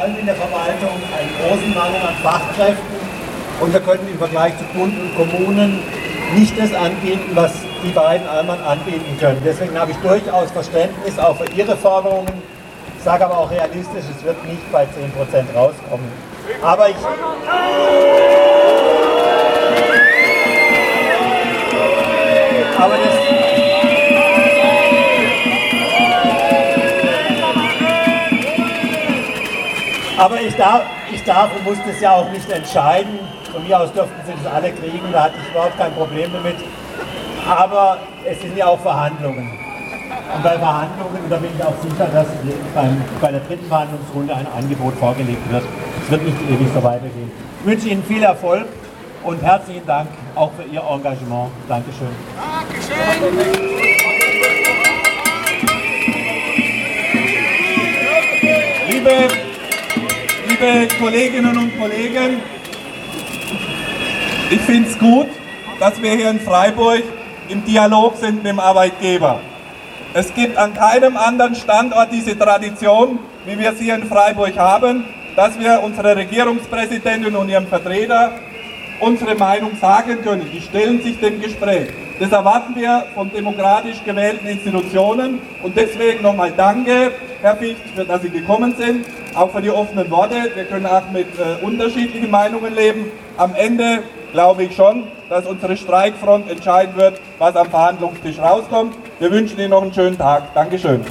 allem in der Verwaltung einen großen Mangel an Fachkräften und wir können im Vergleich zu Bund und Kommunen nicht das anbieten, was die beiden Alman anbieten können. Deswegen habe ich durchaus Verständnis auch für Ihre Forderungen, sage aber auch realistisch, es wird nicht bei 10% rauskommen. Aber ich... Aber das, aber ich darf, ich darf und muss das ja auch nicht entscheiden. Von mir aus dürften sie das alle kriegen, da hatte ich überhaupt kein Problem damit. Aber es sind ja auch Verhandlungen. Und bei Verhandlungen, da bin ich auch sicher, dass beim, bei der dritten Verhandlungsrunde ein Angebot vorgelegt wird. Es wird nicht ewig so weitergehen. Ich wünsche Ihnen viel Erfolg und herzlichen Dank auch für Ihr Engagement. Dankeschön. Dankeschön. Liebe Kolleginnen und Kollegen, ich finde es gut, dass wir hier in Freiburg im Dialog sind mit dem Arbeitgeber. Es gibt an keinem anderen Standort diese Tradition, wie wir sie hier in Freiburg haben, dass wir unsere Regierungspräsidentin und ihrem Vertreter unsere Meinung sagen können. Die stellen sich dem Gespräch. Das erwarten wir von demokratisch gewählten Institutionen und deswegen nochmal danke, Herr Ficht, dass Sie gekommen sind, auch für die offenen Worte. Wir können auch mit äh, unterschiedlichen Meinungen leben. Am Ende glaube ich schon, dass unsere Streikfront entscheiden wird, was am Verhandlungstisch rauskommt. Wir wünschen Ihnen noch einen schönen Tag. Dankeschön.